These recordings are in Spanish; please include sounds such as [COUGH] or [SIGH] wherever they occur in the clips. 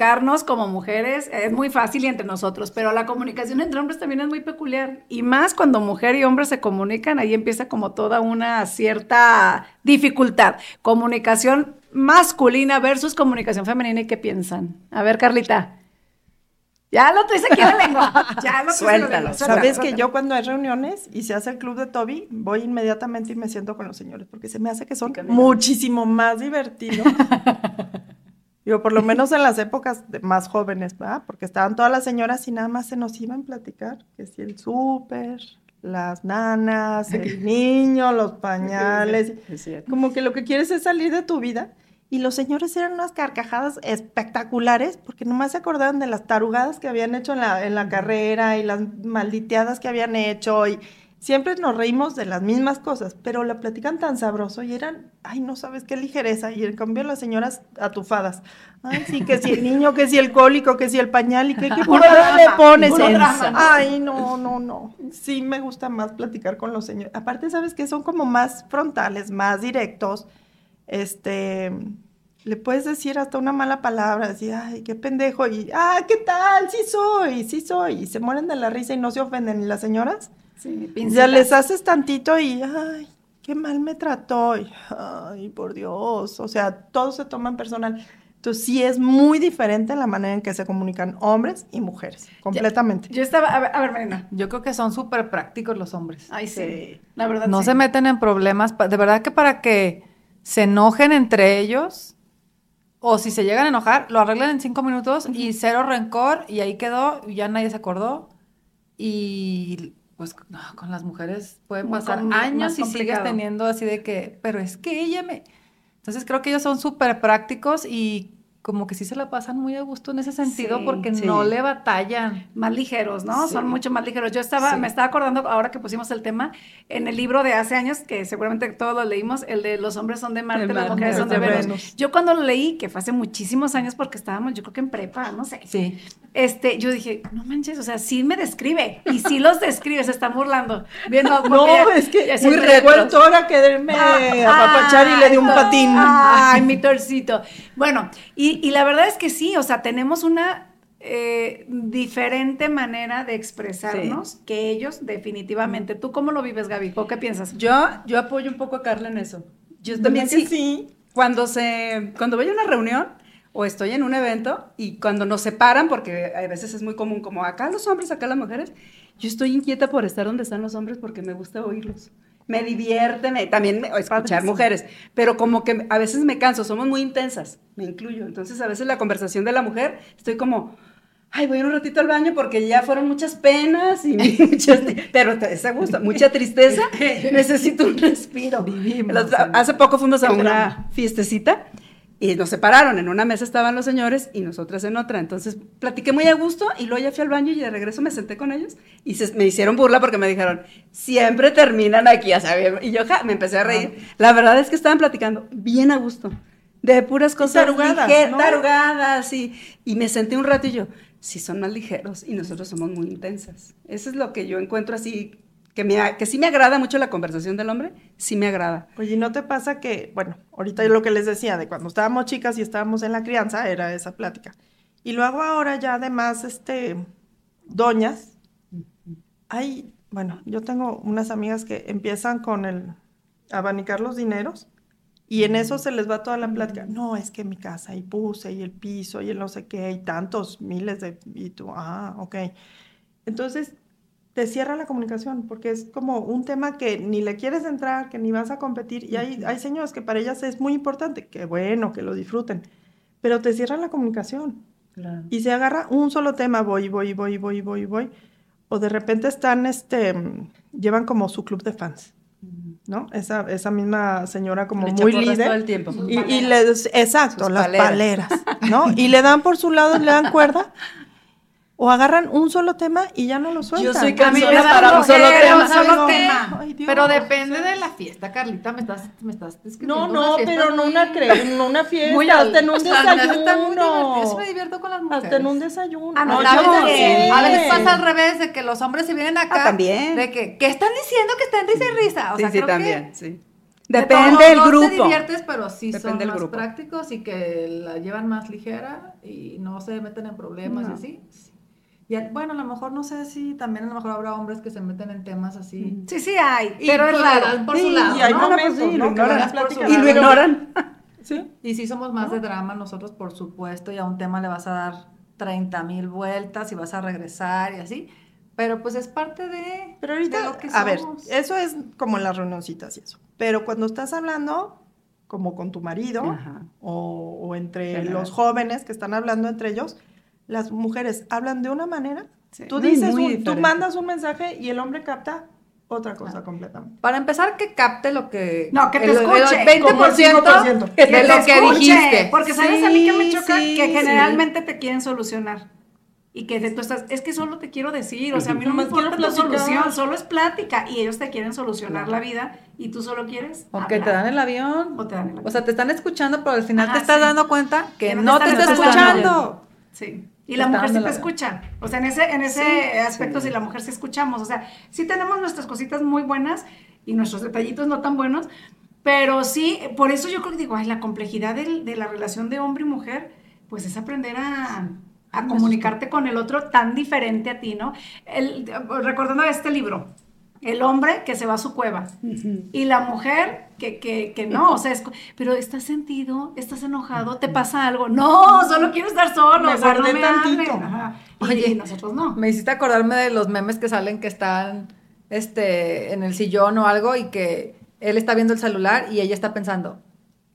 comunicarnos como mujeres es muy fácil y entre nosotros, pero la comunicación entre hombres también es muy peculiar. Y más cuando mujer y hombre se comunican, ahí empieza como toda una cierta dificultad. Comunicación masculina versus comunicación femenina, ¿y qué piensan? A ver, Carlita. Ya lo traes aquí en la lengua. [LAUGHS] Ya lo Suéltalo. Sabes que yo cuando hay reuniones y se hace el club de Toby, voy inmediatamente y me siento con los señores, porque se me hace que son muchísimo más divertidos. [LAUGHS] Yo, por lo [LAUGHS] menos en las épocas más jóvenes, ¿verdad? Porque estaban todas las señoras y nada más se nos iban a platicar, que si el súper, las nanas, el [LAUGHS] niño, los pañales. Como que lo que quieres es salir de tu vida y los señores eran unas carcajadas espectaculares porque nomás se acordaban de las tarugadas que habían hecho en la, en la carrera y las malditeadas que habían hecho y siempre nos reímos de las mismas cosas, pero la platican tan sabroso y eran, ay, no sabes qué ligereza. Y en cambio las señoras atufadas, ay, sí, que si el niño, que si el cólico, que si el pañal y que qué [LAUGHS] le pones. Ay, no, no, no. Sí me gusta más platicar con los señores. Aparte, sabes que son como más frontales, más directos este, le puedes decir hasta una mala palabra, decir, ay, qué pendejo, y, ah, ¿qué tal? Sí soy, sí soy, y se mueren de la risa y no se ofenden, ¿y las señoras? Sí, ya les haces tantito y, ay, qué mal me trató, ay, por Dios, o sea, todo se toma en personal. Entonces sí es muy diferente la manera en que se comunican hombres y mujeres, completamente. Yo estaba, a ver, a ver Marina. Yo creo que son súper prácticos los hombres. Ay, sí, la verdad. No se meten en problemas, de verdad que para que se enojen entre ellos, o si se llegan a enojar, lo arreglan en cinco minutos y cero rencor, y ahí quedó, y ya nadie se acordó. Y pues con las mujeres pueden pasar años y sigues teniendo así de que, pero es que ella me... Entonces creo que ellos son súper prácticos y como que sí se la pasan muy a gusto en ese sentido porque no le batallan. Más ligeros, ¿no? Son mucho más ligeros. Yo estaba, me estaba acordando ahora que pusimos el tema en el libro de hace años, que seguramente todos lo leímos, el de los hombres son de Marte, las mujeres son de Venus. Yo cuando lo leí, que fue hace muchísimos años porque estábamos, yo creo que en prepa, no sé. Sí. Este, yo dije, no manches, o sea, sí me describe y sí los describe, se están burlando. Viendo, no, es que muy revuelto ahora quererme ah, apapachar y le di un patín. Ay, mi torcito. Bueno, y y, la verdad es que sí, o sea, tenemos una eh, diferente manera de expresarnos que ellos, definitivamente. ¿Tú cómo lo vives, Gaby? ¿O qué piensas? Yo, yo apoyo un poco a Carla en eso. Yo también sí, sí. Cuando se, cuando voy a una reunión o estoy en un evento y cuando nos separan, porque a veces es muy común como acá los hombres, acá las mujeres, yo estoy inquieta por estar donde están los hombres porque me gusta oírlos me divierte, también escuchar mujeres, pero como que a veces me canso, somos muy intensas, me incluyo. Entonces a veces la conversación de la mujer, estoy como, ay, voy un ratito al baño porque ya fueron muchas penas y [LAUGHS] muchas, pero esa gusto, mucha tristeza, [LAUGHS] necesito un respiro. Hace poco fuimos a una fiestecita y nos separaron, en una mesa estaban los señores y nosotras en otra. Entonces platiqué muy a gusto y luego ya fui al baño y de regreso me senté con ellos y se, me hicieron burla porque me dijeron, siempre terminan aquí. Y yo ja, me empecé a reír. La verdad es que estaban platicando bien a gusto, de puras cosas tarugadas, y, y me senté un rato y yo, sí son más ligeros y nosotros somos muy intensas. Eso es lo que yo encuentro así que, me, que sí me agrada mucho la conversación del hombre, sí me agrada. Oye, ¿no te pasa que, bueno, ahorita lo que les decía, de cuando estábamos chicas y estábamos en la crianza, era esa plática. Y luego ahora ya además, este, doñas, hay, bueno, yo tengo unas amigas que empiezan con el abanicar los dineros y en eso se les va toda la plática. No, es que mi casa y puse y el piso y el no sé qué y tantos miles de... Y tú, ah, ok. Entonces, te cierra la comunicación, porque es como un tema que ni le quieres entrar, que ni vas a competir, y hay, hay señores que para ellas es muy importante, que bueno, que lo disfruten, pero te cierra la comunicación. Y se agarra un solo tema, voy, voy, voy, voy, voy, voy, o de repente están, este, llevan como su club de fans. ¿no? Esa, esa misma señora como muy líder. Todo el tiempo. Y, y exacto, las paleras, ¿no? [LAUGHS] Y le dan por su lado, le dan cuerda o agarran un solo tema y ya no lo sueltan. Yo soy cansona para un solo tema. Solo tema. pero depende de la fiesta, Carlita, me estás, me estás No, no, pero no una, no una fiesta, muy hasta en un desayuno. Yo me divierto con las mujeres. Hasta en un desayuno. Ah, no, a, veces, a veces pasa al revés, de que los hombres se vienen acá. Ah, también. De que, ¿qué están diciendo que están risa y risa? O sí, sea, sí, también, sí. Depende del grupo. te diviertes, pero sí Depende son más prácticos y que la llevan más ligera y no se meten en problemas y No. así. Sí. Y bueno, a lo mejor no sé si también a lo mejor habrá hombres que se meten en temas así. Sí, sí hay, Y pero es raro. por su Sí, lado, y hay ¿no? momentos, pues sí, ¿no? ignoran. Y lo ignoran. [LAUGHS] Sí. Y sí somos más de drama nosotros, por supuesto, y a un tema le vas a dar 30 mil vueltas y vas a regresar y así. Pero pues es parte de, Pero de ahorita, lo que a ver, somos. eso es como en las reunioncitas y eso. Pero cuando estás hablando como con tu marido o, o entre los jóvenes que están hablando entre ellos, las mujeres hablan de una manera. Sí. Tú Muy, dices, muy un- tú mandas un mensaje y el hombre capta otra cosa completamente. Para empezar, que capte lo que... No, que te el, el escuche, 20% el 5%. de lo te que escuche, dijiste. Porque sabes a mí que me Sí, choca sí, que sí. generalmente te quieren solucionar. Y que tú estás, es que solo te quiero decir, o sea, a mí no me importa platicar. solución, solo es plática. Y ellos te quieren solucionar la vida y tú solo quieres. O que te dan el avión. O te dan el avión. O sea, te están escuchando, pero al final Ajá, te estás sí. dando cuenta que Que no te está escuchando. Sí. Y la mujer sí te la- escucha. O sea, en ese, en ese aspecto sí. la mujer sí escuchamos. O sea, sí tenemos nuestras cositas muy buenas y nuestros detallitos no tan buenos. Pero sí, por eso yo creo que digo, ay, la complejidad del- de, la relación de hombre y mujer, pues es aprender a, a comunicarte con el otro tan diferente a ti, ¿no? El, recordando este libro, el hombre que se va a su cueva y la mujer que, que, que no, o sea, es, pero estás sentido, estás enojado, te pasa algo, no, solo quiero estar solo, Me o sea, no me tantito. Ajá. Oye, y nosotros no. Me hiciste acordarme de los memes que salen que están este, en el sillón o algo y que él está viendo el celular y ella está pensando,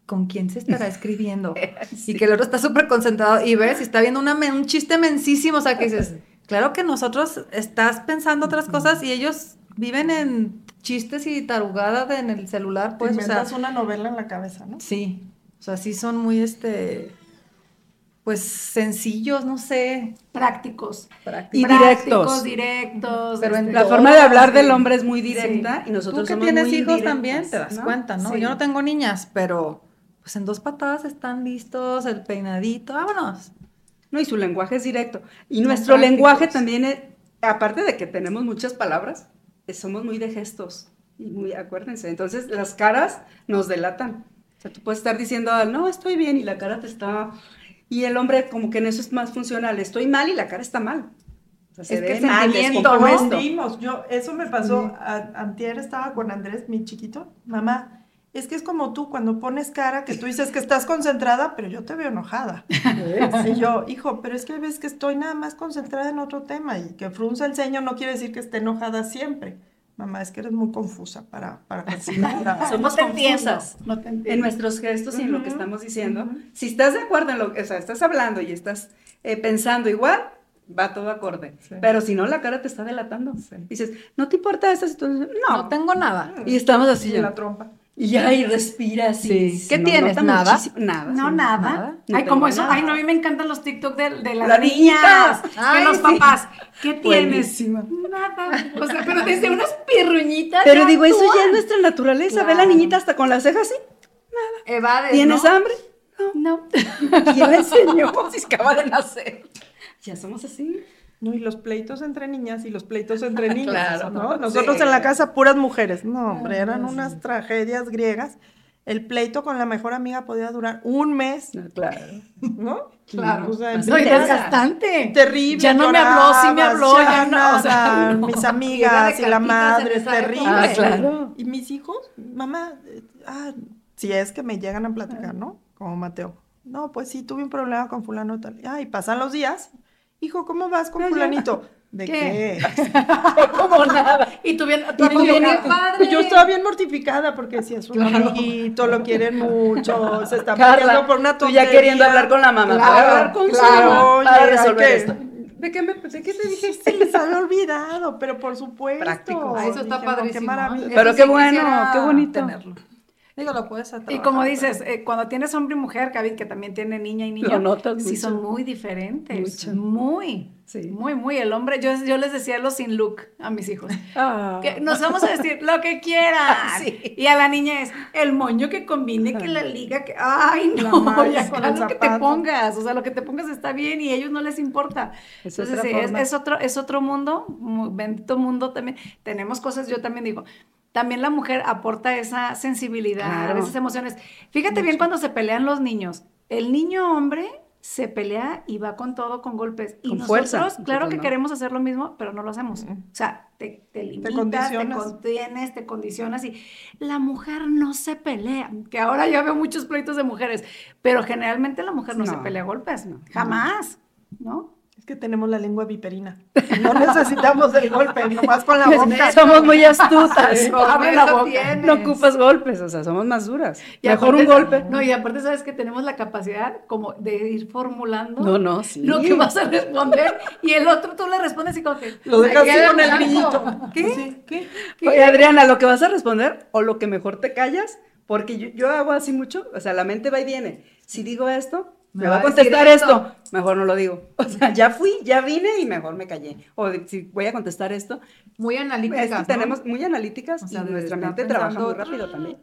¿con quién se estará escribiendo? [LAUGHS] Y que el otro está súper concentrado y ves y está viendo una, un chiste mensísimo, o sea, que dices, [LAUGHS] claro que nosotros estás pensando otras cosas y ellos viven en chistes y tarugadas en el celular, Pues, pues, o sea, inventas una novela en la cabeza, ¿no? sí, o sea, sí son muy, este, pues, sencillos, no sé, Prácticos. prácticos. Y Prácticos, directos. directos. Pero en este, La forma de hablar del hombre es muy directa y Tú nosotros que somos tienes muy hijos también te das ¿no? cuenta, ¿no? Sí. Yo no tengo niñas, pero pues en dos patadas están listos, el peinadito, vámonos. No, y su lenguaje es directo. Y Son nuestro prácticos. lenguaje también es, aparte de que tenemos muchas palabras, somos muy de gestos. Y muy, acuérdense, entonces las caras nos delatan. O sea, tú puedes estar diciendo, no, estoy bien, y la cara te está... Y el hombre como que en eso es más funcional, estoy mal y la cara está mal. O sea, se Es que sentimiento, ¿no? Yo, eso me pasó, a- antier estaba con Andrés, mi chiquito, mamá, es que es como tú, cuando pones cara, que tú dices que estás concentrada, pero yo te veo enojada. [LAUGHS] Y yo, hijo, pero es que ves que estoy nada más concentrada en otro tema y que frunza el ceño no quiere decir que esté enojada siempre. Mamá, es que eres muy confusa para, para [LAUGHS] confundar. Somos No confusas no en nuestros gestos y en lo que estamos diciendo. ujú. Si estás de acuerdo en lo que, o sea, estás hablando y estás eh, pensando igual, va todo acorde. Sí. Pero si no, la cara te está delatando. Dices, ¿no te importa esta situación? No. No tengo nada. Y estamos así ya. la trompa. Y ya, y respiras. y ¿Qué se nos tienes? ¿Nada? muchísimo- Nada. No, sí. nada. nada. No Ay, como eso. nada. Ay, no, a mí me encantan los TikTok de, de las La niñas. niñita. de Ay, los sí. papás. ¿Qué tienes? Buenísima. Nada. O sea, pero desde unas pirruñitas. Pero digo, eso ya es nuestra naturaleza. Ve la Claro. niñita hasta con las cejas así. Evades, ¿Tienes ¿no? hambre? No. ¿Quién [LAUGHS] [LAUGHS] la enseñó? Si acaba de nacer. Ya somos así. No, y los pleitos entre niñas y los pleitos entre [LAUGHS] niños. Claro. ¿no? Nosotros Sí. en la casa, puras mujeres. No, hombre, eran Ah, sí. unas tragedias griegas. El pleito con la mejor amiga podía durar un mes, Claro. ¿no? Claro. O sea, Pues Soy desgastante. terrible. Ya no me habló, sí me habló, ya ya no, o sea, nada, no. mis amigas y la madre, esa terrible. Ah, claro. Y mis hijos, mamá, eh, ah, si es que me llegan a platicar, ¿no? Como Mateo. No, pues sí, tuve un problema con fulano tal. Ah, y pasan los días. Hijo, ¿cómo vas con fulanito? ¿De ¿Qué? qué? [LAUGHS] Como nada. Y tú bien, tú bien, bien- padre. yo estaba bien mortificada porque si es un Claro. amiguito, lo quieren mucho, se está Carla, peleando por una tú tontería. ya queriendo hablar con la mamá. Claro, Voy a hablar con su claro, mamá oye, para resolver que- esto. ¿De qué, me, ¿De qué te dije? Se les había olvidado, pero por supuesto. Práctico. Ah, eso está Dije, no, padrísimo. Qué maravilla. Eso Pero qué bueno, qué bonito. Tenerlo. Digo, lo puedes hacer. Y como dices, eh, cuando tienes hombre y mujer, David, que también tiene niña y niño, Lo notas sí mucho. son muy diferentes. Mucho. Muy, Sí. muy, muy. El hombre, yo, yo les decía los sin look a mis hijos. [LAUGHS] Ah. Que nos vamos a vestir lo que quieran. [LAUGHS] Sí. Y a la niña es el moño que combine, que la liga, que. ¡Ay, no! Ya con lo que te pongas. O sea, lo que te pongas está bien y a ellos no les importa. Es Entonces, otra sí, es, forma. es otro, es otro mundo, mu- bendito mundo también. Tenemos cosas, yo también digo. También la mujer aporta esa sensibilidad, esas emociones. Fíjate bien cuando se pelean los niños. El niño hombre se pelea y va con todo, con golpes. Y nosotros, claro que queremos hacer lo mismo, pero no lo hacemos. O sea, te, te limitas, te, contienes, te condicionas y la mujer no se pelea. Que ahora yo veo muchos pleitos de mujeres, pero generalmente la mujer no, se pelea a golpes. Jamás, ¿no? Que tenemos la lengua viperina. No necesitamos el golpe, nomás con la boca. [LAUGHS] Somos muy astutas. Abre la boca. No ocupas golpes, o sea, somos más duras. Mejor un golpe. No, y aparte sabes que tenemos la capacidad como de ir formulando no, no, sí. lo que vas a responder y el otro tú le respondes y como que lo dejas con el niñito. ¿Qué? ¿Qué? Oye, Adriana, lo que vas a responder o lo que mejor te callas, porque yo, yo hago así mucho, o sea, la mente va y viene. Si digo esto, me, va a contestar esto? mejor no lo digo. [LAUGHS] O sea, ya fui, ya vine y mejor me callé. O si voy a contestar esto. Muy analíticas. Tenemos muy analíticas o sea, y nuestra mente trabaja muy rápido también.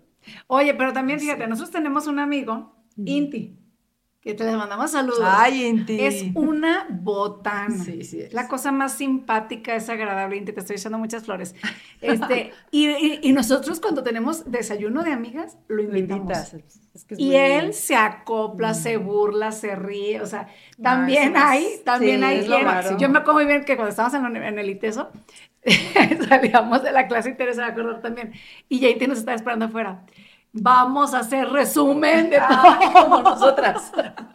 Oye, pero también fíjate, nosotros tenemos un amigo, Inti, que te le mandamos saludos. Ay, Inti. Es una botana. Sí, sí. La cosa más simpática, es agradable, Inti. Te estoy echando muchas flores. Este, y, nosotros cuando tenemos desayuno de amigas, lo invitamos. y él se acopla, se mm. burla, se ríe. O sea, también hay, también hay Yo me acuerdo muy bien que cuando estábamos en, el ITESO, [LAUGHS] salíamos de la clase y Teresa de acordar también. Y Inti nos estaba esperando afuera vamos a hacer resumen de [LAUGHS] todo, como nosotras,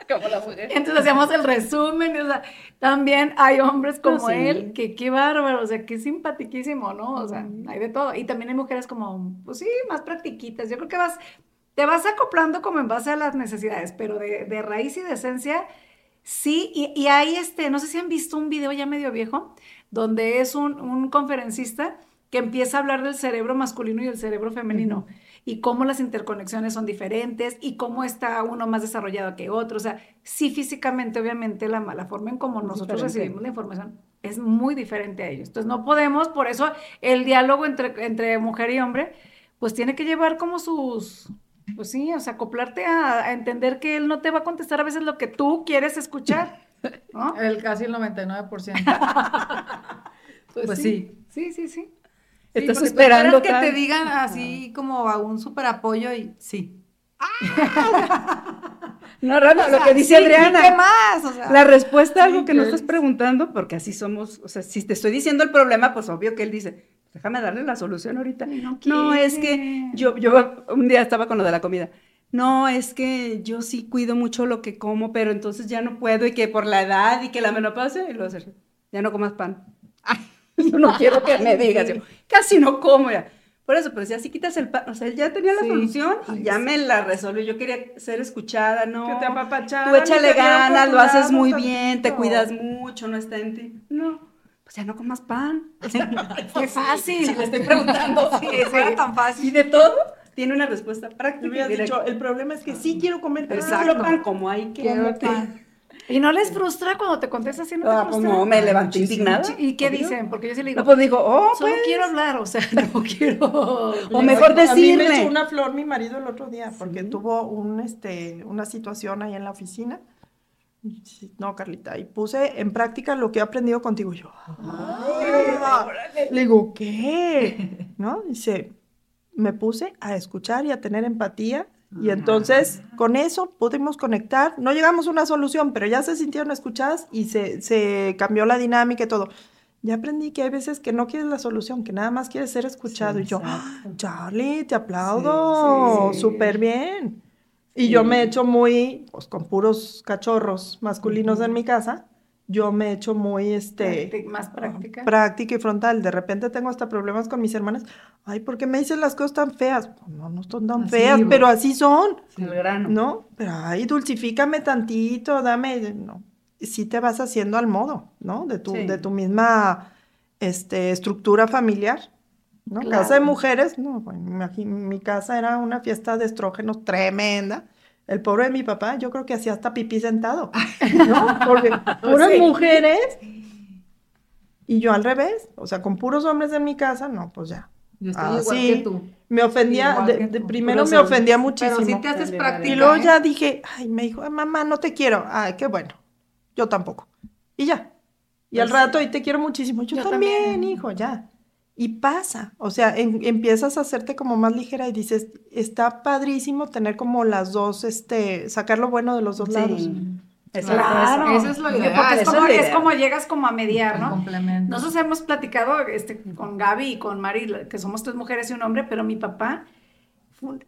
como la mujer. Entonces hacíamos el resumen, o sea, también hay hombres como él, que qué bárbaro, o sea, qué simpatiquísimo, ¿no? O sea, hay de todo. Y también hay mujeres como, pues sí, más practiquitas. Yo creo que vas, te vas acoplando como en base a las necesidades, pero de, de raíz y de esencia, sí. Y, y hay este, no sé si han visto un video ya medio viejo, donde es un, un conferencista que empieza a hablar del cerebro masculino y el cerebro femenino y cómo las interconexiones son diferentes y cómo está uno más desarrollado que otro. O sea, sí físicamente, obviamente, la, la forma en cómo nosotros recibimos la información es muy diferente a ellos. Entonces, no podemos, por eso el diálogo entre, entre mujer y hombre, pues tiene que llevar como sus, pues sí, o sea, acoplarte a, entender que él no te va a contestar a veces lo que tú quieres escuchar. ¿no? [LAUGHS] El casi el 99%. [LAUGHS] pues, pues sí. Sí, sí, sí. Estás esperando que te digan así como a un super apoyo y sí. [LAUGHS] no, no, lo que dice Adriana. ¿Qué más? la respuesta a algo que no estás preguntando, porque así somos, o sea, si te estoy diciendo el problema, pues obvio que él dice, déjame darle la solución ahorita. No, no, es que yo, yo un día estaba con lo de la comida. No, es que yo sí cuido mucho lo que como, pero entonces ya no puedo y que por la edad y que la menopausia, y luego ya no comas pan. [LAUGHS] Ay yo no quiero que me digas, yo casi no como ya. Por eso, pero si así quitas el pan, o sea, él ya tenía la solución y ya me la resolvió. Yo quería ser escuchada, ¿no? Que te Tú échale ganas, lo haces muy bien, te cuidas mucho, no está en ti. No, pues ya no comas pan. [LAUGHS] Qué fácil. Si le estoy preguntando, [LAUGHS] sí, es tan fácil. Y de todo, tiene una respuesta práctica. dicho, el problema es que sí quiero comer, pero Exacto. pan como hay que pan. ¿Y no les frustra cuando te contestas así? ¿No, te ah, pues no, me levanté indignada. ¿Y qué dicen? Porque yo sí le digo. No, pues digo, oh, solo pues. quiero hablar, o sea, [LAUGHS] no quiero. o mejor decirle. A mí me echó una flor mi marido el otro día, porque tuvo un, este, una situación ahí en la oficina. No, Carlita, y puse en práctica lo que he aprendido contigo. Yo, le digo, ¿qué? ¿No? Dice, me puse a escuchar y a tener empatía y entonces con eso pudimos conectar, no llegamos a una solución, pero ya se sintieron escuchadas y se, se cambió la dinámica y todo. Ya aprendí que hay veces que no quieres la solución, que nada más quieres ser escuchado. y yo, ¡Ah, Charlie, te aplaudo, súper bien. Y yo me he hecho muy, pues con puros cachorros masculinos en mi casa, yo me he hecho muy, este... más práctica. Práctica y frontal. De repente tengo hasta problemas con mis hermanas. Ay, ¿por qué me dices las cosas tan feas? Pues no, no son tan feas, pero así son. El grano. ¿No? Pero, ay, dulcifícame tantito, dame... No. Sí te vas haciendo al modo, ¿no? De tu, de tu misma este, estructura familiar. ¿no? Casa de mujeres, no, mi, mi casa era una fiesta de estrógenos tremenda el pobre de mi papá, yo creo que hacía hasta pipí sentado, [LAUGHS] ¿no? Porque puras mujeres y yo al revés, o sea, con puros hombres en mi casa, no, pues ya. Yo estoy igual que tú. Me ofendía, de, primero me ofendía muchísimo. Pero si te haces práctica. Y luego ya dije, ay, me dijo, mamá, no te quiero. Ay, qué bueno. Yo tampoco. Y ya. Y al pues rato, y te quiero muchísimo. Yo, también, hijo, ya. Y pasa, o sea, empiezas a hacerte como más ligera y dices, está padrísimo tener como las dos, este, sacar lo bueno de los dos lados. claro, eso, es lo ideal. Porque es, como, es, como, llegas como a mediar, ¿no? Nosotros hemos platicado este, con Gaby y con Mari, que somos tres mujeres y un hombre, pero mi papá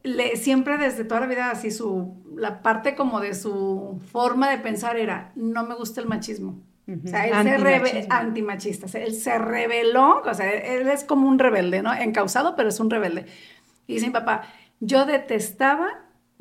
le, siempre desde toda la vida así su, la parte como de su forma de pensar era, no me gusta el machismo. O sea, él se antimachista. él se rebeló, o sea, él es como un rebelde, ¿no? Encausado, pero es un rebelde. Y dice mi papá, yo detestaba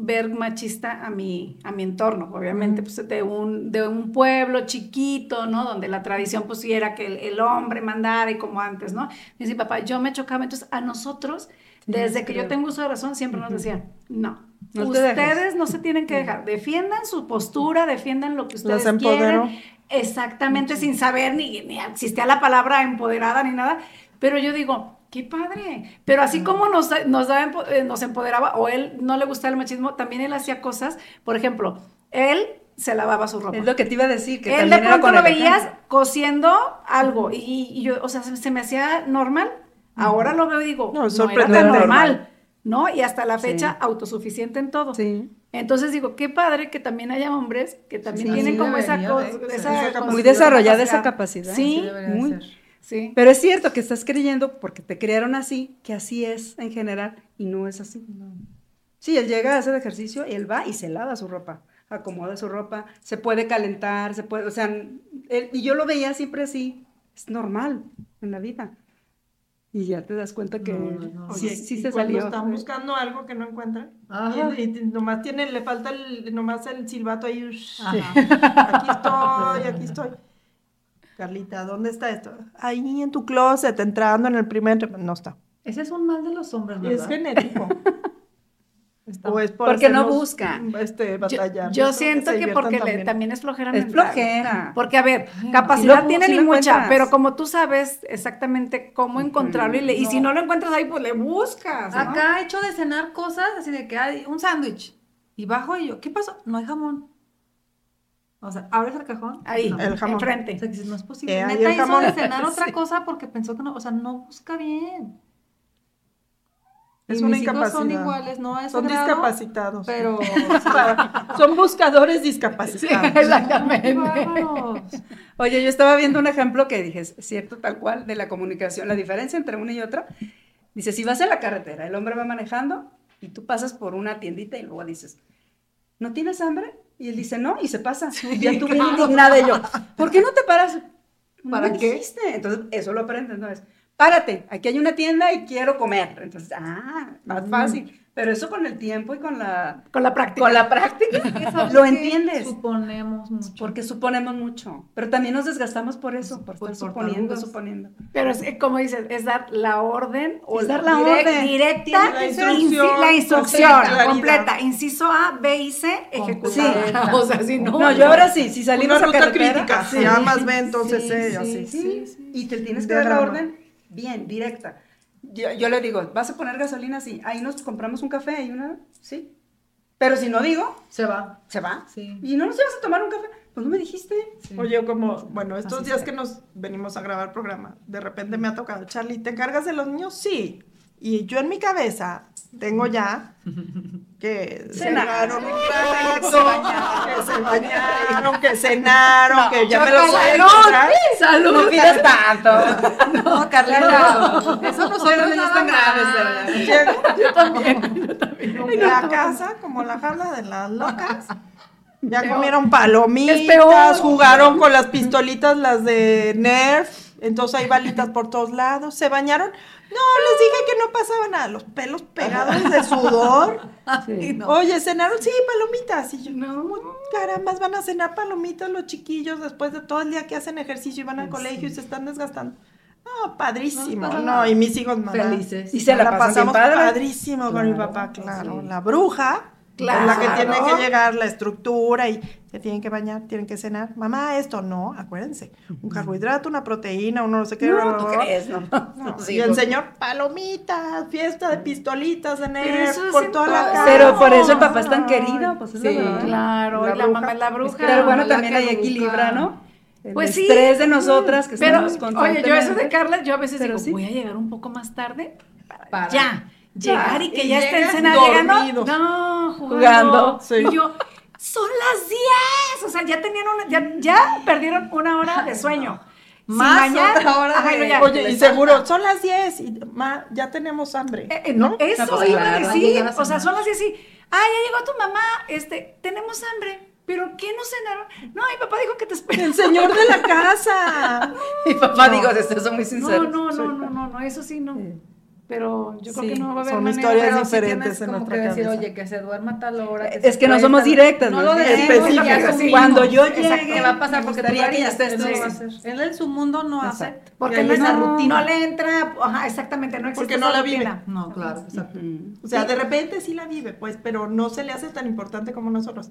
ver machista a mi, a mi entorno, obviamente, pues de un, de un pueblo chiquito, ¿no? Donde la tradición pues era que el, hombre mandara y como antes, ¿no? Dice mi papá, yo me chocaba, entonces a nosotros, desde que yo tengo uso de razón, siempre nos decían, no, ustedes no se tienen que dejar, defiendan su postura, defiendan lo que ustedes quieren, Exactamente, sin saber ni, ni existía la palabra empoderada ni nada. Pero yo digo, qué padre. Pero así como nos, nos, eh, nos empoderaba, o él no le gustaba el machismo, también él hacía cosas. Por ejemplo, él se lavaba su ropa. Es lo que te iba a decir. Que él de pronto lo veías cosiendo algo y, yo, o sea, se, me hacía normal. Ahora lo veo y digo, no, no era tan normal. ¿no? Y hasta la fecha autosuficiente en todo. Sí. Entonces digo, qué padre que también haya hombres que también tienen como esa, cosa, muy desarrollada esa capacidad. Sí, muy. Sí. Pero es cierto que estás creyendo, porque te crearon así, que así es en general, y no es así. Sí, él llega a hacer ejercicio, y él va y se lava su ropa, acomoda su ropa, se puede calentar, se puede, o sea, y yo lo veía siempre así, es normal en la vida. Y ya te das cuenta que sí, sí se salió. están buscando algo que no encuentran. Y, nomás tiene, le falta el, nomás el silbato ahí. Aquí estoy, aquí estoy. Carlita, ¿dónde está esto? Ahí en tu closet, entrando en el primer... No está. Ese es un mal de los hombres, ¿verdad? Es genético. [LAUGHS] o es porque no busca. Este, batalla. Yo, siento que porque también. es flojera Es flojera. Porque, a ver, capacidad tiene ni mucha, pero como tú sabes exactamente cómo encontrarlo y, y si no lo encuentras ahí, pues le buscas. Acá he hecho de cenar cosas así de que hay un sándwich y bajo y yo, ¿qué pasó? No hay jamón. O sea, abres el cajón. Ahí, el jamón. enfrente. O sea, que no es posible. Eh, Neta hizo de cenar [LAUGHS] otra cosa porque pensó que no, o sea, no busca bien. Es una incapacidad. son iguales, no Son discapacitados. Pero [LAUGHS] son buscadores discapacitados. exactamente. Oye, yo estaba viendo un ejemplo que dije, es cierto, tal cual, de la comunicación, la diferencia entre una y otra. Dice, si vas en la carretera, el hombre va manejando y tú pasas por una tiendita y luego dices, ¿no tienes hambre? Y él dice, no, y se pasa. Y ya tú bien indignada y yo, ¿por qué no te paras? ¿Para qué? Entonces, eso lo aprendes, ¿no? Es, párate, aquí hay una tienda y quiero comer. Entonces, ah, más fácil. Pero eso con el tiempo y con la... Con la práctica. Con la práctica. lo entiendes. Suponemos mucho. Porque suponemos mucho. Pero también nos desgastamos por eso, por, estar suponiendo, suponiendo. Pero es, como dices, es dar la orden o es dar la orden. directa, la instrucción, la instrucción completa. Inciso A, B y C, ejecutar. Sí. [LAUGHS] o sea, si no... No, yo ahora sí, si salimos Una ruta a crítica. Si A más B, entonces C, así. Sí, Y te tienes que dar la orden bien, directa. Yo, le digo, ¿vas a poner gasolina? Sí. Ahí nos compramos un café y una, sí. Pero si no digo, se va. Se va. Sí. Y no nos llevas a tomar un café. Pues no me dijiste. Oye, como, bueno, estos días que nos venimos a grabar programa, de repente me ha tocado, Charlie, ¿te encargas de los niños? Sí. Y yo en mi cabeza tengo ya que cenaron un que se bañaron, que cenaron, que ya me lo salud, salud, no pidas tanto. [LAUGHS] No, Carlita, eso no son niños tan graves, Yo también, yo también. La casa, como la jaula de las locas. Ya comieron palomitas, jugaron con las pistolitas, las de Nerf, entonces hay balitas por todos lados, se bañaron. No, les dije que no pasaba nada, los pelos pegados de sudor. Oye, cenaron, sí, palomitas. Y yo, no, caramba, van a cenar palomitas los chiquillos después de todo el día que hacen ejercicio y van al colegio y se están desgastando. No, padrísimo. No, y mis hijos felices. Y se la, pasamos padrísimo con mi papá, claro. La bruja Claro. la que tiene que llegar la estructura y se tienen que bañar, tienen que cenar. Mamá, esto no, acuérdense. Un carbohidrato, una proteína, uno no sé qué. No, ¿tú crees? No, y el señor, palomitas, fiesta de pistolitas de por toda la casa. Pero por eso el papá es tan querido. Pues sí, claro, la, la mamá es la bruja. Pero bueno, también hay equilibra, ¿no? el Pues sí. estrés de nosotras que Pero, estamos oye, yo eso de Carla, yo a veces Pero digo, sí. voy a llegar un poco más tarde para, Para. ya, llegar y que Y ya esté llegas cenando, llegando. No, jugando. Jugando, sí. Y yo, son las 10. O sea, ya tenían una, ya, ya perdieron una hora de sueño. Si Más otra hora de- luego ya- Oye, y seguro, son las 10 y ma, ya tenemos hambre. Eh, eh, no, eso No, pues, iba claro, a decir. O sea, son las 10 y, ah, ya llegó tu mamá, este, tenemos hambre. ¿Pero qué no cenaron? No, mi papá dijo que te espera. El señor de la casa. [LAUGHS] Mi papá, digo, ustedes son muy No, sinceros. no, no, no, no, no, eso sí no. Pero yo creo Sí, que no va a haber son manera historias Pero diferentes en como nuestra que decir, cabeza. oye, que se duerma a tal hora. Es que no somos tal- directas, No ¿no? lo decimos. Específicas. porque Cuando yo llegue, ¿qué va a pasar? Porque tú que ya él en su mundo no hace. Exacto. Porque Y no, esa rutina. no le entra, ajá, exactamente, no existe Porque no esa la vive. rutina. No, claro, exacto. O sea, de repente sí la vive, pues, pero no se le hace tan importante como nosotros.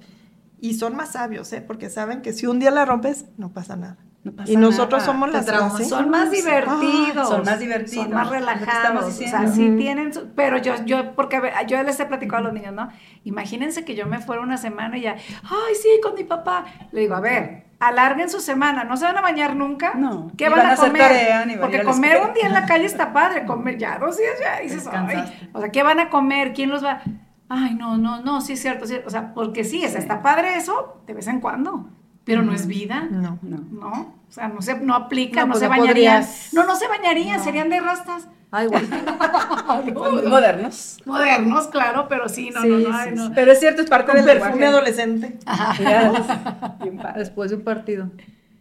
Y son más sabios, ¿eh? Porque saben que si un día la rompes, no pasa nada. No pasa y nosotros nada. somos las clases. Son más divertidos. son más divertidos, Son más que relajados. O sea, sí tienen. su- pero yo, yo, porque yo les he platicado a los niños, ¿no? Imagínense que yo me fuera una semana y ya, ay, sí, con mi papá. Le digo, a ver, alarguen su semana, ¿no se van a bañar nunca? No, ¿Qué van, van a comer? tarea, porque comer escuela. un día en la calle está [LAUGHS] padre, comer ya dos días ya dices, ay, o sea, ¿qué van a comer? ¿Quién los va? Ay, no, no, no, sí es cierto, sí, o sea, porque sí, sea, está padre eso de vez en cuando, pero no es vida. No. No. No, o sea, no se no aplica, No, no, pues se no bañarían. podrías. No, no se bañarían, No. serían de rastas. Ay, güey. [LAUGHS] [LAUGHS] Modernos. Modernos, claro, pero sí, no, Sí, no, no, sí, ay, sí. no. Pero es cierto, es parte Con del perfume lenguaje. adolescente. [LAUGHS] Padre. Después de un partido.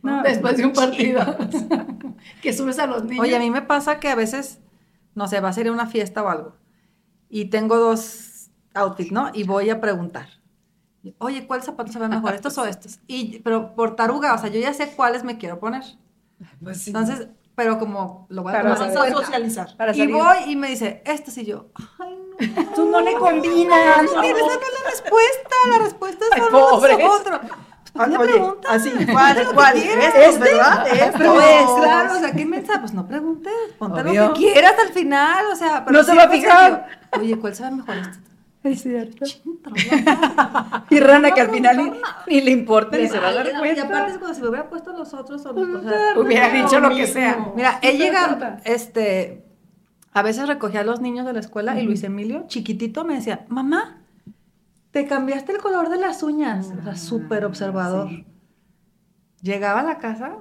No, Después de un partido. que subes a los niños. Oye, a mí me pasa que a veces, no sé, va a ser una fiesta o algo. Y tengo dos outfits, ¿no? Y voy a preguntar. Oye, ¿cuál zapato se ve mejor? [LAUGHS] ¿Estos o estos? Y, pero por taruga, o sea, yo ya sé cuáles me quiero poner. Pues sí. Entonces, pero como lo voy a Para a cuenta. socializar. Para Y voy y me dice, estos y yo, ay, no. Tú no le combinas. No, esa no es la respuesta, la respuesta es Ay, pobres. nosotros. [LAUGHS] Ah, oye, pregunta. así, ¿cuál, cuál? ¿Este? Estos, ¿verdad? Estos. Pues claro, o sea, ¿qué mensaje? Pues no preguntes, ponte Obvio. lo que quieras al final, o sea, pero No se va a fijar. Oye, ¿cuál sabe mejor este? [LAUGHS] Es cierto. Y Rana que al final ni, le importa ni se va a dar Ay, Y cuenta. aparte es como si me hubiera puesto los otros o, Pues, o sea, Hubiera dicho lo que sea. Mira, he se llegado, este, a veces recogía a los niños de la escuela y Luis Emilio, chiquitito, me decía, mamá, te cambiaste el color de las uñas. O sea, súper observador. Llegaba a la casa,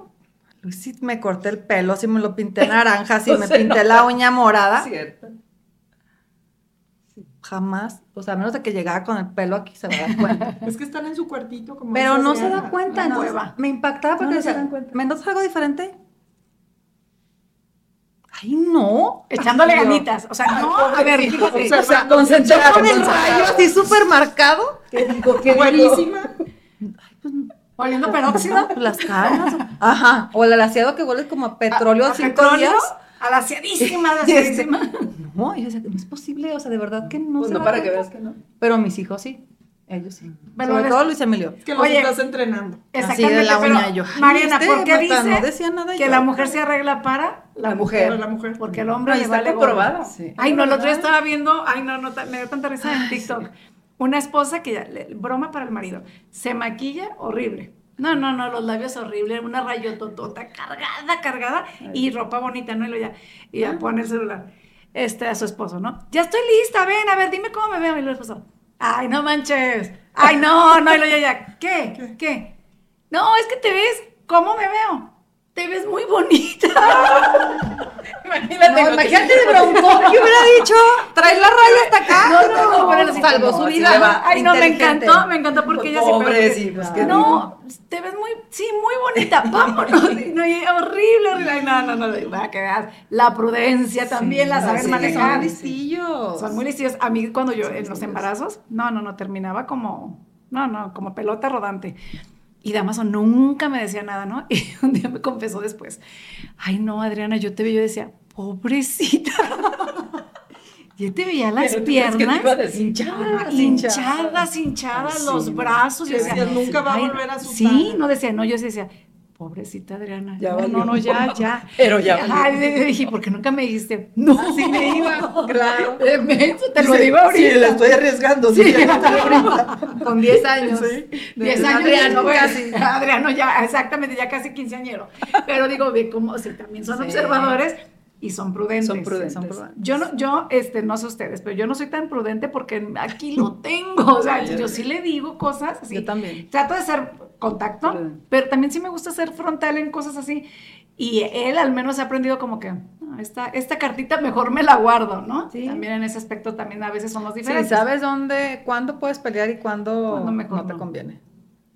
Luis, me corté el pelo, si me lo pinté [LAUGHS] naranja, si me se pinté la uña morada. Cierto. Jamás, o sea, a menos de que llegara con el pelo aquí, se me da cuenta. [LAUGHS] Es que están en su cuartito como Pero no se da cuenta, nueva. me impactaba porque No, no se decía, dan cuenta. ¿me notas algo diferente? Ay, no. Echándole ganitas. O sea, no, a ver, fíjate. O sea, concentrado, con el rayo así súper marcado. ¿Qué digo? ¿Qué Buenísima. Oliendo peróxido. Las canas. Ajá. O el alaciado que huele como a petróleo ¿A cinco petróleo? días. Alaciadísima, [LAUGHS] este- No, y yo decía, no es posible, o sea, de verdad que no Pues se no para que veas que no. Pero mis hijos sí. Ellos sí. Pero Sobre todo Luis Emilio. Es que los Oye. estás entrenando. Así de la pero, uña yo. Mariana, este ¿por qué dice no decía nada que yo. la mujer se arregla para La mujer. Para la mujer. Porque el hombre No, le está vale comprobado. gorro. Sí. Ay, no, el otro día estaba viendo, ay, no, no, me dio tanta risa en TikTok. Una esposa que ya, le- broma para el marido, se maquilla horrible. No, no, no, los labios horribles, una rayototota cargada, cargada y ropa bonita, ¿no? Y, ya, y ya pone el celular este, a su esposo, ¿no? Ya estoy lista, ven, a ver, dime cómo me veo. El esposo, ay, no manches, ay, no, no, y luego ya, ya, ¿qué? ¿Qué? No, es que te ves, ¿cómo me veo? Te ves muy bonita. [LAUGHS] Imagínate. No, imagínate de bronco, [LAUGHS] ¿qué hubiera dicho? Trae la raya hasta acá. No, no, no, pero como, su vida. Ay, no, me encantó, me encantó porque ella siempre. sí, pues, ¿qué no, te ves muy, sí, muy bonita, [LAUGHS] vámonos. No, horrible, no, no, no, para que veas. La prudencia también la sabes Sí, manejar. Son listillos. Son muy listillos. A mí cuando yo, en los embarazos, no, no, no, terminaba como, no, no, como pelota rodante. Y Damaso nunca me decía nada, ¿no? [LAUGHS] Y un día me confesó después, ay, no, Adriana, yo te veía, yo decía, pobrecita. [LAUGHS] Yo te veía las Pero crees que te piernas hinchadas, hinchadas, hinchadas, los brazos. Yo decía, nunca va a volver a su Sí, no decía, no, yo decía, pobrecita Adriana. Ya no, valió. no, no, ya, ya. [LAUGHS] Pero ya valió. le- dije, ¿por qué nunca me dijiste? No, sí me iba. [LAUGHS] Claro. [LAUGHS] Eh, menso, te lo Sí, digo ahorita. Sí, le estoy arriesgando. Sí, ya lo ahorita. Con 10 años. Sí. Diez De años Adriano, después. casi. Adriano ya, exactamente, ya casi quinceañero. Pero digo, ve cómo, si también son Sí. observadores y son prudentes. Son prudentes. Son prudentes. Yo no, yo, este, no sé ustedes, pero yo no soy tan prudente porque aquí lo [LAUGHS] tengo. O sea, yo sí le digo cosas así. Yo también. Trato de hacer contacto, Prudente. pero también sí me gusta ser frontal en cosas así. Y él al menos ha aprendido como que, "Ah, esta, esta cartita mejor me la guardo, ¿no? Sí. También en ese aspecto también a veces somos Sí, diferentes. sabes dónde, cuándo puedes pelear y cuándo, Cuándo mejor no te no. conviene.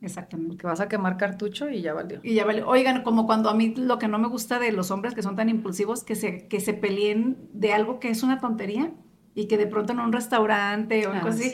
Exactamente. Porque vas a quemar cartucho y ya valió. Y ya vale. Oigan, como cuando a mí lo que no me gusta de los hombres que son tan impulsivos, que se, que se peleen de algo que es una tontería y que de pronto en un restaurante o en Ah, así,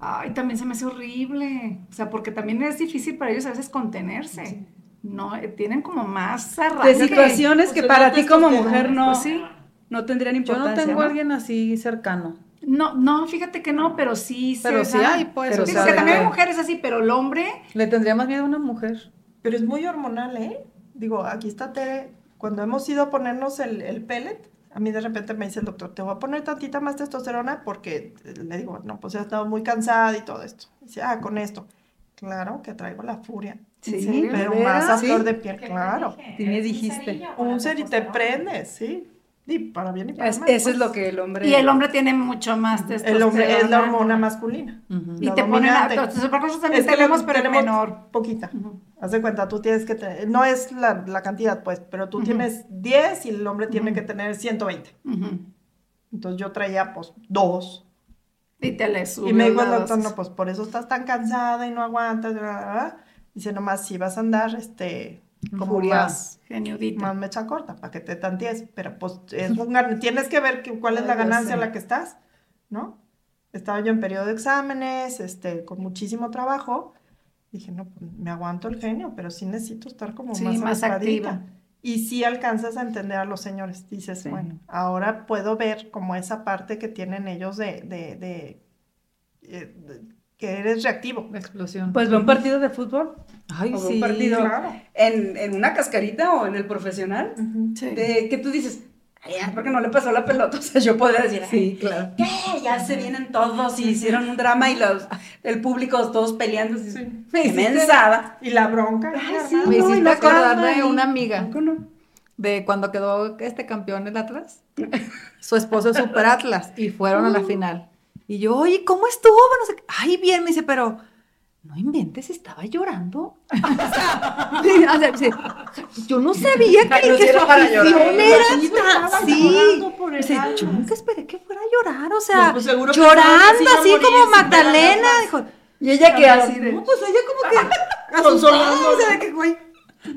ay, también se me hace horrible. O sea, porque también es difícil para ellos a veces contenerse. No, Eh, tienen como más De arranque. situaciones que sea, para no ti como mujer no, Pues sí. no tendrían Yo importancia. no tengo a alguien así cercano. No, no, fíjate que no, pero sí se Pero sí da. hay, pues. Pero o Sí, sea, que también hay mujeres así, pero el hombre, Le tendría más miedo a una mujer. Pero es muy hormonal, ¿eh? Digo, aquí está Tere. Cuando hemos ido a ponernos el, el pellet, a mí de repente me dice el doctor, te voy a poner tantita más testosterona porque eh, le digo, no, pues he estado muy cansada y todo esto. Dice, ah, con esto. Claro que traigo la furia. Sí, Sí, ¿de pero más a Sí. flor de piel, claro. Sí me dijiste. Un ser y te prendes, sí. Y para bien y para Es- mal. eso es pues. lo que el hombre... y el hombre tiene mucho más testosterona. El hombre es la hormona masculina. Y la te ponen a, nosotros también Es que tenemos, pero en tenemos menor. Poquita. Haz de cuenta, tú tienes que tener, no es la, la cantidad, pues, pero tú Ujú. tienes 10 y el hombre tiene que tener 120. Ujú. Entonces yo traía, pues, dos. Y te le subió Y me dijo el doctor, no, pues por eso estás tan cansada y no aguantas. bla, bla, bla". Dice, nomás si vas a andar, este, como más, Geniudita. más mecha corta, para que te tanties. Pero pues es un tienes que ver que- cuál es Ay, la ganancia en la que estás, ¿no? Estaba yo en periodo de exámenes, este, con muchísimo trabajo. Dije, no, pues me aguanto el genio, pero sí necesito estar como Sí, más, más arrastradita". activa. Y sí alcanzas a entender a los señores. Dices, Sí. bueno, ahora puedo ver como esa parte que tienen ellos de, de, de, eh, de- que eres reactivo. La explosión. Pues ve un partido de fútbol, Ay, o sí. un partido claro. en, en una cascarita o en el profesional, Sí. de que tú dices, ay, ya, ¿por qué no le pasó la pelota? [LAUGHS] O sea, yo podría decir, Sí, claro. ¿qué? Ya se vienen todos y hicieron un drama y los, el público todos peleando. Sí. ¡Qué hiciste- mensada! Y la bronca. Ay, sí. Me No, hiciste acordar de una amiga ¿Cómo no? de cuando quedó este campeón el Atlas. [LAUGHS] Su esposo es Super Atlas y fueron a la final. Y yo, oye, ¿cómo estuvo? No sé qué. Ay, bien, me dice, pero no inventes, estaba llorando. [LAUGHS] o sea, [LAUGHS] yo no sabía que, Lo que su afición era Sí, tan- estaba Sí. llorando por el Dice, Atlas. yo nunca esperé que fuera a llorar, o sea, No, pues llorando así morir como Magdalena. Dijo, Y ella que así de, no, pues ella como que [LAUGHS] asustada, o sea, de que, güey,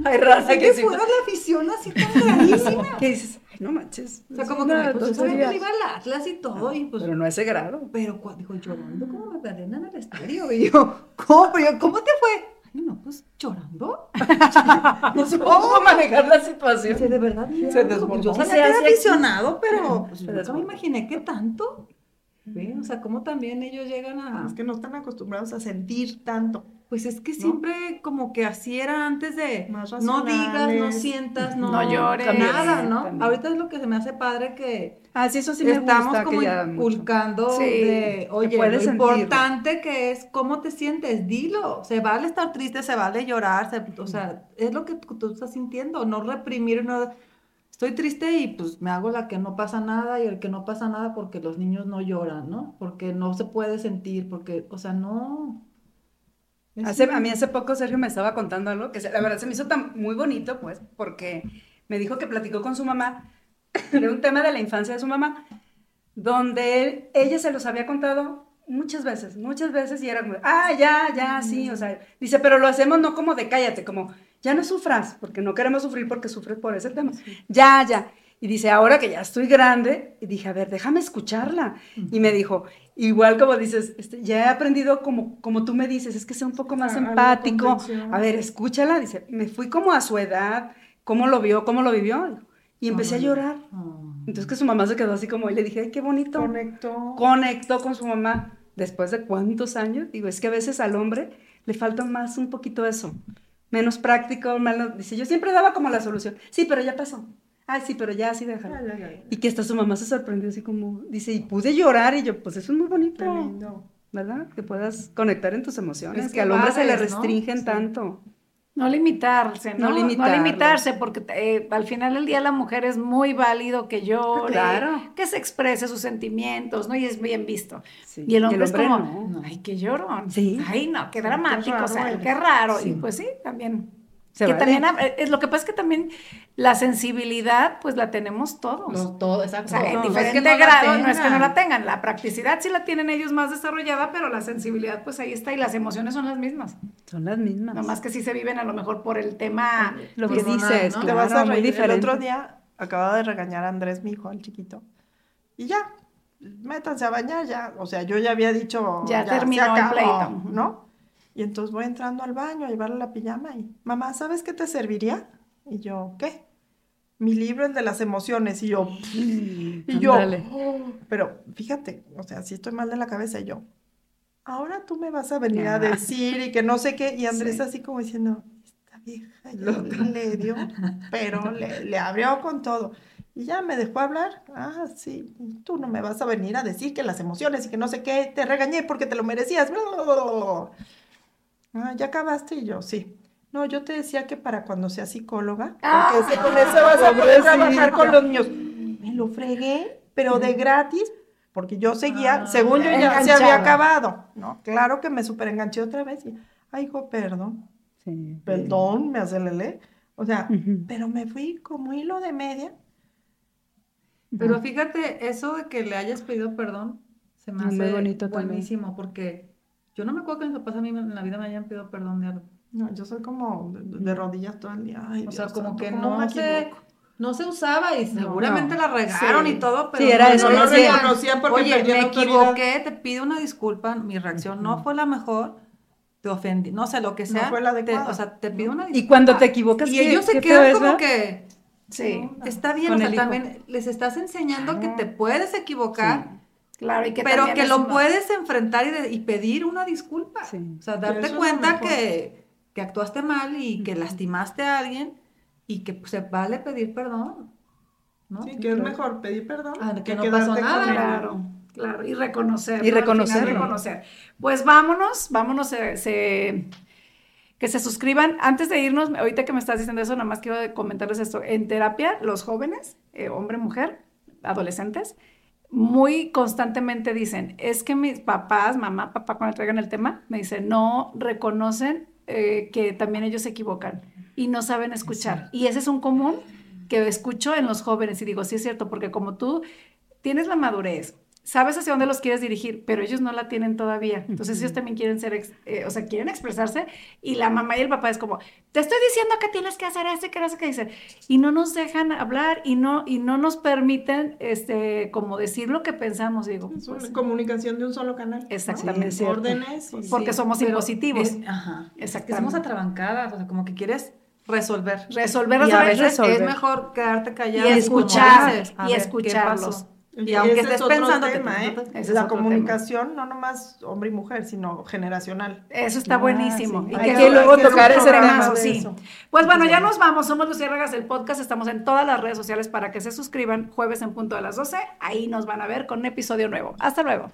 ay, raza que que sí. la afición así tan grandísima. Que dices, ay, no manches. O sea, como que me pues, yo sabía tontería. que iba al Atlas y todo, y pues, Pero no a ese grado. pero cuando dijo llorando como Magdalena en el estadio, y yo, [LAUGHS] ¿cómo? Yo, ¿cómo te fue? No, pues llorando. [LAUGHS] No supo cómo manejar la situación. Sí, de verdad, Se llorando. desbordó. Yo sabía Se hace aficionado, pero pues, Se nunca me imaginé que tanto. ¿Ve? O sea, cómo también ellos llegan a... Es que no están acostumbrados a sentir tanto. Pues es que siempre como que así era antes de Más no digas, no sientas, no, No llores. nada, ¿no? También. Ahorita es lo que se me hace padre que Ah, sí, eso sí me estamos gusta. como que inculcando Sí, de, oye, lo importante que es cómo te sientes, dilo. Se vale estar triste, se vale llorar, se- o sea, es lo que tú, tú estás sintiendo, no reprimir, no... Estoy triste y pues me hago la que no pasa nada y el que no pasa nada porque los niños no lloran, ¿no? Porque no se puede sentir, porque, o sea, no. Hace, a mí hace poco Sergio me estaba contando algo que se- la verdad se me hizo tan muy bonito, pues, porque me dijo que platicó con su mamá [CLEARS THROAT] de un tema de la infancia de su mamá, donde él- ella se los había contado muchas veces, muchas veces, y era como, ah, ya, ya, sí, o sea, dice, pero lo hacemos no como de cállate, como, ya no sufras, porque no queremos sufrir porque sufres por ese tema, ya, ya. Y dice, ahora que ya estoy grande, y dije, a ver, déjame escucharla. Y me dijo, igual como dices, este, ya he aprendido como, como tú me dices, es que sea un poco más empático. A ver, escúchala. Dice, me fui como a su edad, cómo lo vio, cómo lo vivió. Y empecé a llorar. Entonces que su mamá se quedó así como, y le dije, ay, qué bonito. Conectó. Conectó con su mamá. Después de cuántos años, digo, es que a veces al hombre le falta más un poquito eso. menos práctico, menos, dice, yo siempre daba como la solución. Sí, pero ya pasó. Ay, sí, pero ya así déjalo. Y que hasta su mamá se sorprendió así como, dice, y pude llorar y yo, pues eso es muy bonito. ¿Verdad? Que puedas conectar en tus emociones, que, al hombre se le restringen tanto. No limitarse, ¿no? No, limitarse, porque eh, al final del día la mujer es muy válido que llore, que se exprese sus sentimientos, ¿no? Y es bien visto. Y el hombre, es como, ay, qué llorón. Sí. Ay, no, qué dramático, o sea, qué raro. Y pues sí, también que también, eh, es, lo que pasa es que también la sensibilidad, pues la tenemos todos. No, todo, exacto. O sea, en diferente grado, no es que no la tengan. La practicidad sí la tienen ellos más desarrollada, pero la sensibilidad, pues ahí está, y las emociones son las mismas. Son las mismas. Nomás que sí se viven a lo mejor por el tema. Lo que dices, ¿no? Te vas a reír. El otro día acababa de regañar a Andrés, mi hijo, el chiquito. Y ya, métanse a bañar, ya. O sea, yo ya había dicho. Ya, terminó el pleito. ¿No? Y entonces voy entrando al baño a llevarle la pijama y, mamá, ¿sabes qué te serviría? Y yo, ¿qué? Mi libro, el de las emociones. Y yo, y yo, oh". pero fíjate, o sea, si estoy mal de la cabeza, y yo, ahora tú me vas a venir a decir y que no sé qué. Y Andrés así como diciendo, esta vieja le dio, pero le, le abrió con todo. Y ya me dejó hablar. Ah, sí, tú no me vas a venir a decir que las emociones y que no sé qué, te regañé porque te lo merecías. Ah, ¿ya acabaste? Y yo, sí. No, yo te decía que para cuando sea psicóloga, ah. porque con eso vas a [LAUGHS] poder trabajar con los niños. Me lo fregué, pero de gratis, porque yo seguía, ah, según yo ya se había acabado, ¿no? Claro que me super enganché otra vez y, ay, hijo, perdón. Sí, perdón, me aceleré. O sea, pero me fui como hilo de media. Pero fíjate, eso de que le hayas pedido perdón, se me hace bonito buenísimo, porque yo no me acuerdo que mis papás a mí en la vida me hayan pedido perdón de algo. No, yo soy como de, rodillas todo el día. o sea, como que no se, no se usaba y seguramente la regaron y todo, pero sí, era eso. No, reconocían porque Oye, me equivoqué, te pido una disculpa, mi reacción no fue la mejor, te ofendí, no sé, lo que sea. No fue la adecuada. o sea, te pido una disculpa. Y cuando te equivocas, Y ellos se quedan como que... Sí. Está bien, o sea, también les estás enseñando que te puedes equivocar Claro, y que Pero que lo puedes enfrentar y, pedir una disculpa. O sea, darte cuenta que, que, actuaste mal y que lastimaste a alguien y que pues, se vale pedir perdón. ¿no? Sí, que es mejor pedir perdón ah, que, no pasó nada. Claro, claro, y reconocer. Y reconocer. reconocer. Pues vámonos, vámonos, se, que se suscriban. Antes de irnos, ahorita que me estás diciendo eso, nada más quiero comentarles esto. En terapia, los jóvenes, eh, hombre, mujer, adolescentes, muy constantemente dicen, es que mis papás, mamá, papá, cuando traigan el tema, me dicen, no reconocen eh, que también ellos se equivocan y no saben escuchar. Y ese es un común que escucho en los jóvenes y digo, sí es cierto, porque como tú tienes la madurez, sabes hacia dónde los quieres dirigir, pero ellos no la tienen todavía. Entonces ellos también quieren ser, eh, o sea, quieren expresarse y la mamá y el papá es como, te estoy diciendo que tienes que hacer esto y que no sé qué dicen. Y no nos dejan hablar y no, y no nos permiten, este, como decir lo que pensamos, digo. Es una pues, comunicación de un solo canal. Exactamente. Órdenes. Porque somos impositivos. ajá. Exactamente. Que somos atrabancadas, o sea, como que quieres resolver. Resolver, resolver. Y a veces es mejor quedarte callado. Y escuchar, y escucharlos. Y aunque estés pensando tema, ¿eh? la comunicación no nomás hombre y mujer, sino generacional. Eso está buenísimo. Y que, luego tocar ese tema. Sí. Pues bueno, ya nos vamos. Somos Lucía Regas del podcast. Estamos en todas las redes sociales para que se suscriban jueves en punto de las 12. Ahí nos van a ver con un episodio nuevo. Hasta luego.